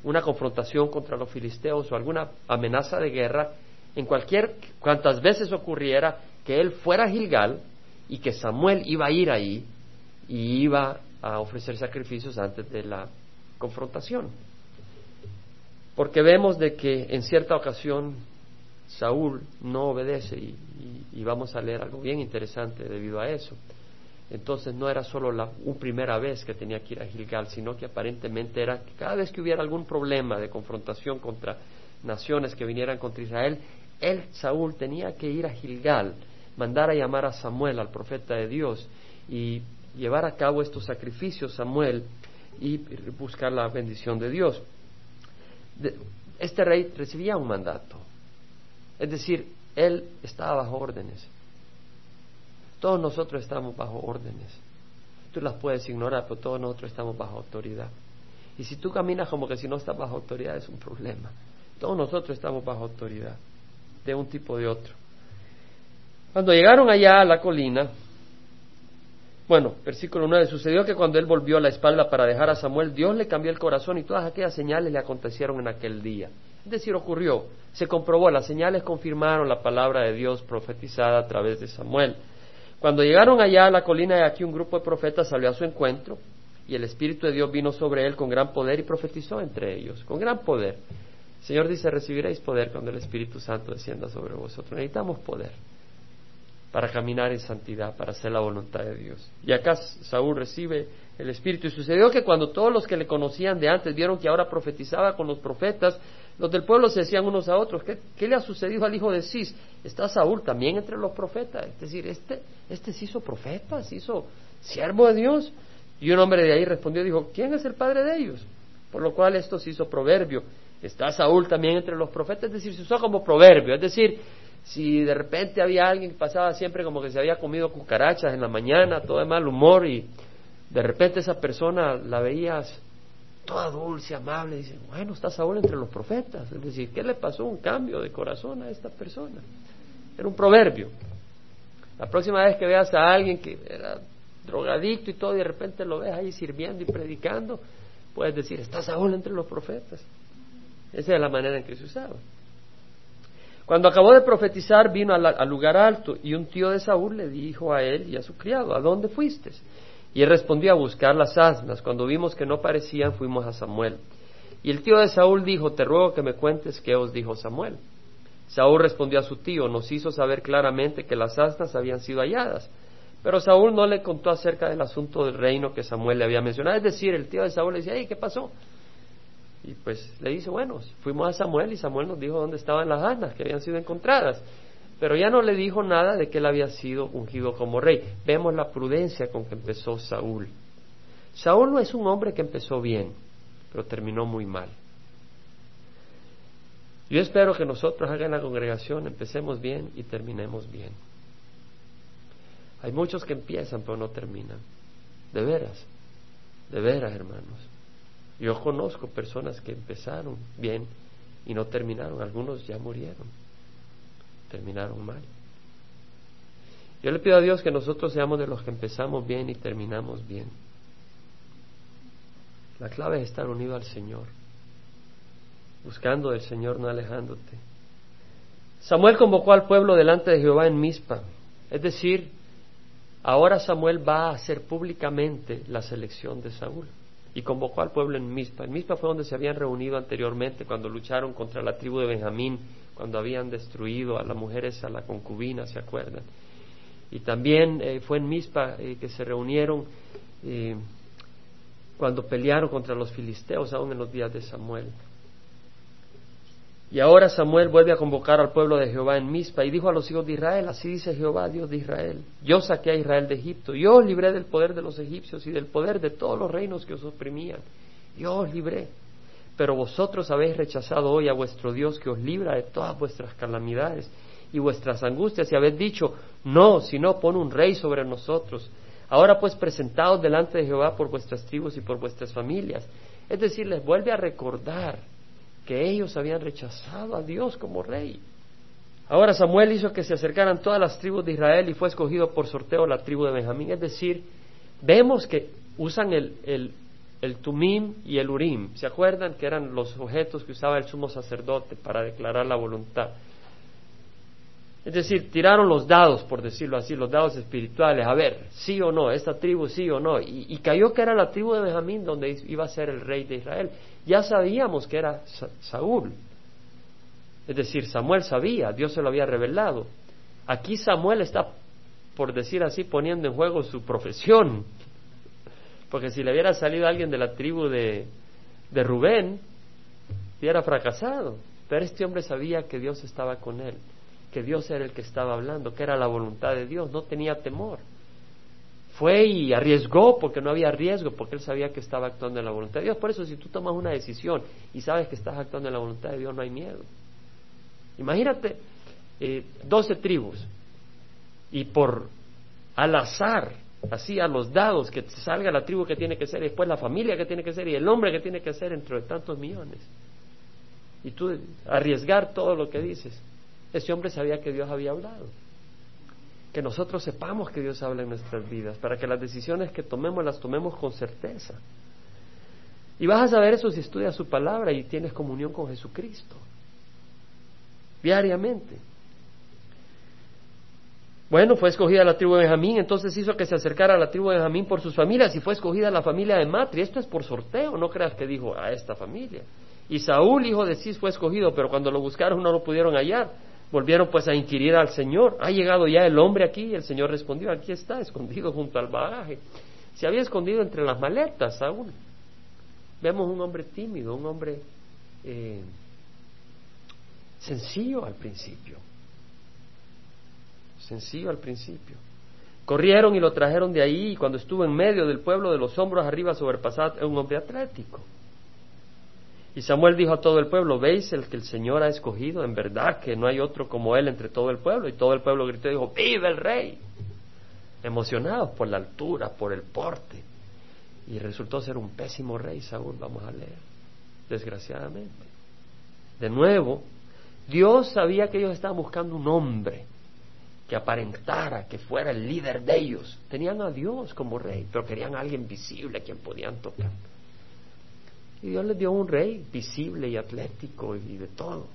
una confrontación contra los filisteos o alguna amenaza de guerra, en cualquier, cuantas veces ocurriera, que él fuera a Gilgal y que Samuel iba a ir ahí y iba a ofrecer sacrificios antes de la confrontación. Porque vemos de que en cierta ocasión Saúl no obedece y, vamos a leer algo bien interesante debido a eso. Entonces no era solo la primera vez que tenía que ir a Gilgal, sino que aparentemente era que cada vez que hubiera algún problema de confrontación contra naciones que vinieran contra Israel, él, Saúl, tenía que ir a Gilgal, mandar a llamar a Samuel, al profeta de Dios, y llevar a cabo estos sacrificios, Samuel, y buscar la bendición de Dios. Este rey recibía un mandato, es decir, él estaba bajo órdenes. Todos nosotros estamos bajo órdenes. Tú las puedes ignorar, pero todos nosotros estamos bajo autoridad. Y si tú caminas como que si no estás bajo autoridad es un problema. Todos nosotros estamos bajo autoridad de un tipo o de otro. Cuando llegaron allá a la colina, bueno, versículo 9, sucedió que cuando él volvió a la espalda para dejar a Samuel, Dios le cambió el corazón y todas aquellas señales le acontecieron en aquel día. Es decir, ocurrió, se comprobó, las señales confirmaron la palabra de Dios profetizada a través de Samuel. Cuando llegaron allá a la colina, de aquí un grupo de profetas salió a su encuentro y el Espíritu de Dios vino sobre él con gran poder y profetizó entre ellos, con gran poder. Señor dice, recibiréis poder cuando el Espíritu Santo descienda sobre vosotros. Necesitamos poder para caminar en santidad, para hacer la voluntad de Dios. Y acá Saúl recibe el Espíritu. Y sucedió que cuando todos los que le conocían de antes vieron que ahora profetizaba con los profetas, los del pueblo se decían unos a otros, ¿qué, le ha sucedido al hijo de Cis? Está Saúl también entre los profetas. Es decir, este, este se hizo profeta, se hizo siervo de Dios. Y un hombre de ahí respondió dijo, ¿quién es el padre de ellos? Por lo cual esto se hizo proverbio está Saúl también entre los profetas, es decir, se usó como proverbio, es decir, si de repente había alguien que pasaba siempre como que se había comido cucarachas en la mañana, todo de mal humor, y de repente esa persona la veías toda dulce, amable, y dice, bueno, está Saúl entre los profetas, es decir, ¿qué le pasó un cambio de corazón a esta persona? Era un proverbio. La próxima vez que veas a alguien que era drogadicto y todo, y de repente lo ves ahí sirviendo y predicando, puedes decir, está Saúl entre los profetas. Esa es la manera en que se usaba. Cuando acabó de profetizar, vino al, lugar alto y un tío de Saúl le dijo a él y a su criado, ¿a dónde fuiste? Y él respondió a buscar las asnas. Cuando vimos que no parecían, fuimos a Samuel. Y el tío de Saúl dijo, te ruego que me cuentes qué os dijo Samuel. Saúl respondió a su tío, nos hizo saber claramente que las asnas habían sido halladas. Pero Saúl no le contó acerca del asunto del reino que Samuel le había mencionado. Es decir, el tío de Saúl le decía, ¿qué pasó? Y pues le dice, bueno, fuimos a Samuel y Samuel nos dijo dónde estaban las asnas que habían sido encontradas. Pero ya no le dijo nada de que él había sido ungido como rey. Vemos la prudencia con que empezó Saúl. Saúl no es un hombre que empezó bien, pero terminó muy mal. Yo espero que nosotros acá en la congregación empecemos bien y terminemos bien. Hay muchos que empiezan pero no terminan. De veras, de veras, hermanos. Yo conozco personas que empezaron bien y no terminaron. Algunos ya murieron. Terminaron mal. Yo le pido a Dios que nosotros seamos de los que empezamos bien y terminamos bien. La clave es estar unido al Señor, buscando del Señor, no alejándote. Samuel convocó al pueblo delante de Jehová en Mizpa, es decir, ahora Samuel va a hacer públicamente la selección de Saúl y convocó al pueblo en Mizpa. En Mizpa fue donde se habían reunido anteriormente cuando lucharon contra la tribu de Benjamín, cuando habían destruido a las mujeres, a la concubina, ¿se acuerdan? Y también eh, fue en Mizpa eh, que se reunieron eh, cuando pelearon contra los filisteos, aún en los días de Samuel. Y ahora Samuel vuelve a convocar al pueblo de Jehová en Mizpa y dijo a los hijos de Israel, así dice Jehová, Dios de Israel, yo saqué a Israel de Egipto, yo os libré del poder de los egipcios y del poder de todos los reinos que os oprimían, yo os libré. Pero vosotros habéis rechazado hoy a vuestro Dios que os libra de todas vuestras calamidades y vuestras angustias y habéis dicho, no, sino pon un rey sobre nosotros. Ahora pues presentaos delante de Jehová por vuestras tribus y por vuestras familias. Es decir, les vuelve a recordar que ellos habían rechazado a Dios como rey. Ahora Samuel hizo que se acercaran todas las tribus de Israel y fue escogido por sorteo la tribu de Benjamín. Es decir, vemos que usan el, el, tumim y el urim. ¿Se acuerdan que eran los objetos que usaba el sumo sacerdote para declarar la voluntad? Es decir, tiraron los dados, por decirlo así, los dados espirituales, a ver, sí o no, esta tribu sí o no. Y, cayó que era la tribu de Benjamín donde iba a ser el rey de Israel. Ya sabíamos que era Saúl. Es decir, Samuel sabía, Dios se lo había revelado. Aquí Samuel está, por decir así, poniendo en juego su profesión. Porque si le hubiera salido alguien de la tribu de, de Rubén, hubiera fracasado. Pero este hombre sabía que Dios estaba con él que Dios era el que estaba hablando, que era la voluntad de Dios, no tenía temor. Fue y arriesgó porque no había riesgo, porque él sabía que estaba actuando en la voluntad de Dios. Por eso si tú tomas una decisión y sabes que estás actuando en la voluntad de Dios, no hay miedo. Imagínate eh, doce tribus y por al azar, así a los dados, que salga la tribu que tiene que ser, y después la familia que tiene que ser y el hombre que tiene que ser entre tantos millones. Y tú arriesgar todo lo que dices. Ese hombre sabía que Dios había hablado. Que nosotros sepamos que Dios habla en nuestras vidas, para que las decisiones que tomemos las tomemos con certeza. Y vas a saber eso si estudias su palabra y tienes comunión con Jesucristo. Diariamente. Bueno, fue escogida la tribu de Benjamín, entonces hizo que se acercara a la tribu de Benjamín por sus familias y fue escogida la familia de Matri. Esto es por sorteo, no creas que dijo a esta familia. Y Saúl, hijo de Cis, fue escogido, pero cuando lo buscaron no lo pudieron hallar. Volvieron pues a inquirir al Señor. ¿Ha llegado ya el hombre aquí? Y el Señor respondió, aquí está, escondido junto al bagaje. Se había escondido entre las maletas aún. Vemos un hombre tímido, un hombre eh, sencillo al principio. Sencillo al principio. Corrieron y lo trajeron de ahí y cuando estuvo en medio del pueblo de los hombros arriba sobrepasado, un hombre atlético. Y Samuel dijo a todo el pueblo, ¿veis el que el Señor ha escogido? En verdad que no hay otro como él entre todo el pueblo. Y todo el pueblo gritó y dijo, ¡vive el rey! Emocionados por la altura, por el porte. Y resultó ser un pésimo rey, Saúl, vamos a leer, desgraciadamente. De nuevo, Dios sabía que ellos estaban buscando un hombre que aparentara, que fuera el líder de ellos. Tenían a Dios como rey, pero querían a alguien visible a quien podían tocar. Y Dios les dio un rey visible y atlético y de todo.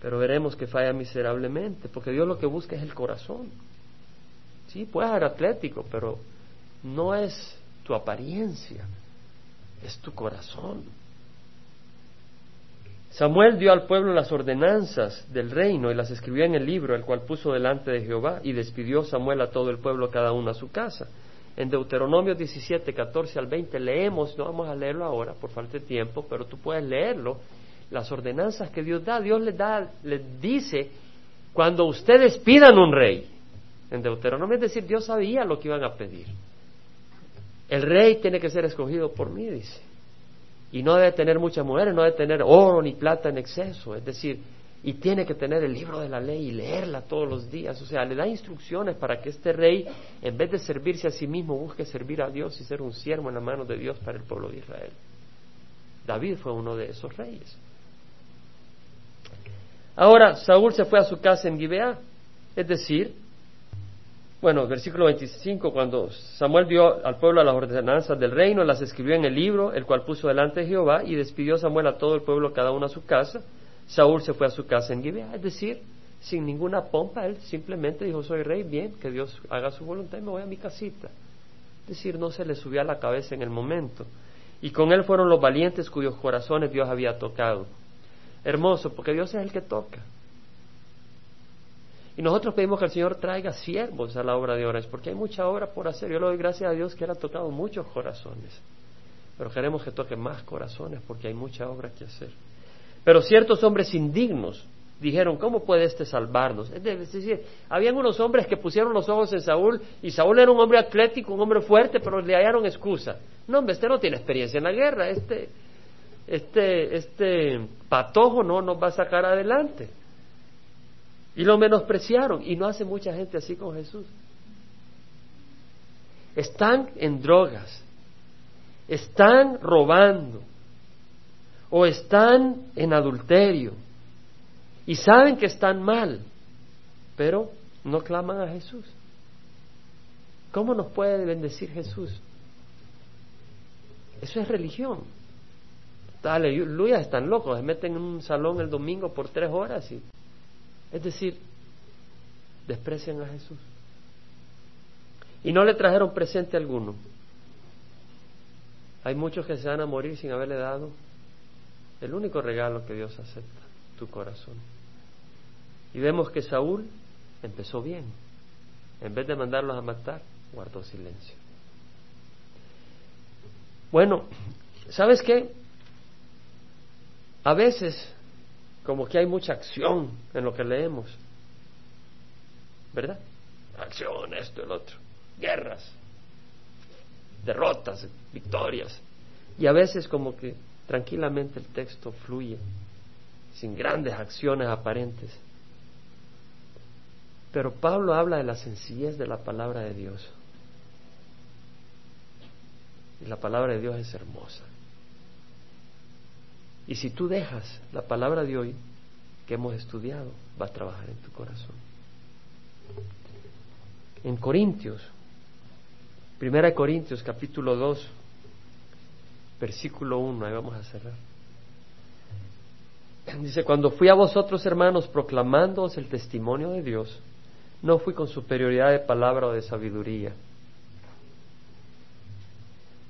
Pero veremos que falla miserablemente, porque Dios lo que busca es el corazón. Sí, puede ser atlético, pero no es tu apariencia, es tu corazón. Samuel dio al pueblo las ordenanzas del reino y las escribió en el libro, el cual puso delante de Jehová, y despidió Samuel a todo el pueblo, cada uno a su casa en Deuteronomio 17, 14 al 20 leemos, no vamos a leerlo ahora por falta de tiempo, pero tú puedes leerlo, las ordenanzas que Dios da, Dios les da, les dice, cuando ustedes pidan un rey, en Deuteronomio es decir, Dios sabía lo que iban a pedir. El rey tiene que ser escogido por mí, dice. Y no debe tener muchas mujeres, no debe tener oro ni plata en exceso. Es decir, y tiene que tener el libro de la ley y leerla todos los días. O sea, le da instrucciones para que este rey, en vez de servirse a sí mismo, busque servir a Dios y ser un siervo en la mano de Dios para el pueblo de Israel. David fue uno de esos reyes. Ahora, Saúl se fue a su casa en Gibeá, es decir, bueno, versículo 25, cuando Samuel dio al pueblo las ordenanzas del reino, las escribió en el libro, el cual puso delante de Jehová, y despidió Samuel a todo el pueblo, cada uno a su casa, Saúl se fue a su casa en Gibeá, es decir, sin ninguna pompa, él simplemente dijo, soy rey, bien, que Dios haga su voluntad y me voy a mi casita. Es decir, no se le subió a la cabeza en el momento. Y con él fueron los valientes cuyos corazones Dios había tocado. Hermoso, porque Dios es el que toca. Y nosotros pedimos que el Señor traiga siervos a la obra de horas, porque hay mucha obra por hacer. Yo le doy gracias a Dios que Él ha tocado muchos corazones, pero queremos que toque más corazones porque hay mucha obra que hacer. Pero ciertos hombres indignos dijeron, ¿cómo puede este salvarnos? Es decir, habían unos hombres que pusieron los ojos en Saúl y Saúl era un hombre atlético, un hombre fuerte, pero le hallaron excusa. No, hombre, este no tiene experiencia en la guerra, este, este, este patojo no nos va a sacar adelante. Y lo menospreciaron. Y no hace mucha gente así con Jesús. Están en drogas. Están robando. O están en adulterio. Y saben que están mal. Pero no claman a Jesús. ¿Cómo nos puede bendecir Jesús? Eso es religión. Aleluya, están locos, se meten en un salón el domingo por tres horas y es decir, desprecian a Jesús. Y no le trajeron presente alguno. Hay muchos que se van a morir sin haberle dado el único regalo que Dios acepta, tu corazón. Y vemos que Saúl empezó bien. En vez de mandarlos a matar, guardó silencio. Bueno, ¿sabes qué? A veces como que hay mucha acción en lo que leemos. ¿Verdad? Acción, esto, el otro. Guerras, derrotas, victorias. Y a veces como que tranquilamente el texto fluye, sin grandes acciones aparentes. Pero Pablo habla de la sencillez de la palabra de Dios. Y la palabra de Dios es hermosa. Y si tú dejas la palabra de hoy que hemos estudiado, va a trabajar en tu corazón. En Corintios, Primera de Corintios capítulo 2, versículo 1, ahí vamos a cerrar. Dice, cuando fui a vosotros hermanos proclamándoos el testimonio de Dios, no fui con superioridad de palabra o de sabiduría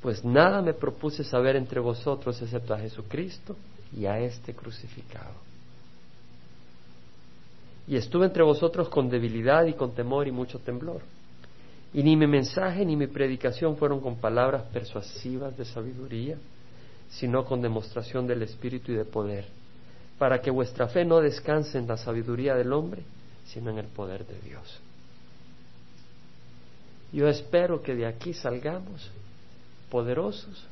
pues nada me propuse saber entre vosotros excepto a Jesucristo y a este crucificado. Y estuve entre vosotros con debilidad y con temor y mucho temblor. Y ni mi mensaje ni mi predicación fueron con palabras persuasivas de sabiduría, sino con demostración del Espíritu y de poder, para que vuestra fe no descanse en la sabiduría del hombre, sino en el poder de Dios. Yo espero que de aquí salgamos poderosos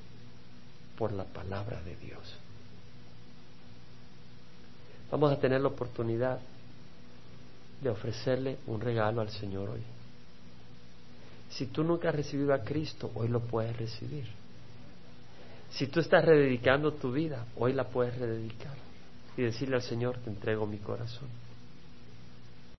por la palabra de Dios. Vamos a tener la oportunidad de ofrecerle un regalo al Señor hoy. Si tú nunca has recibido a Cristo, hoy lo puedes recibir. Si tú estás rededicando tu vida, hoy la puedes rededicar y decirle al Señor, te entrego mi corazón.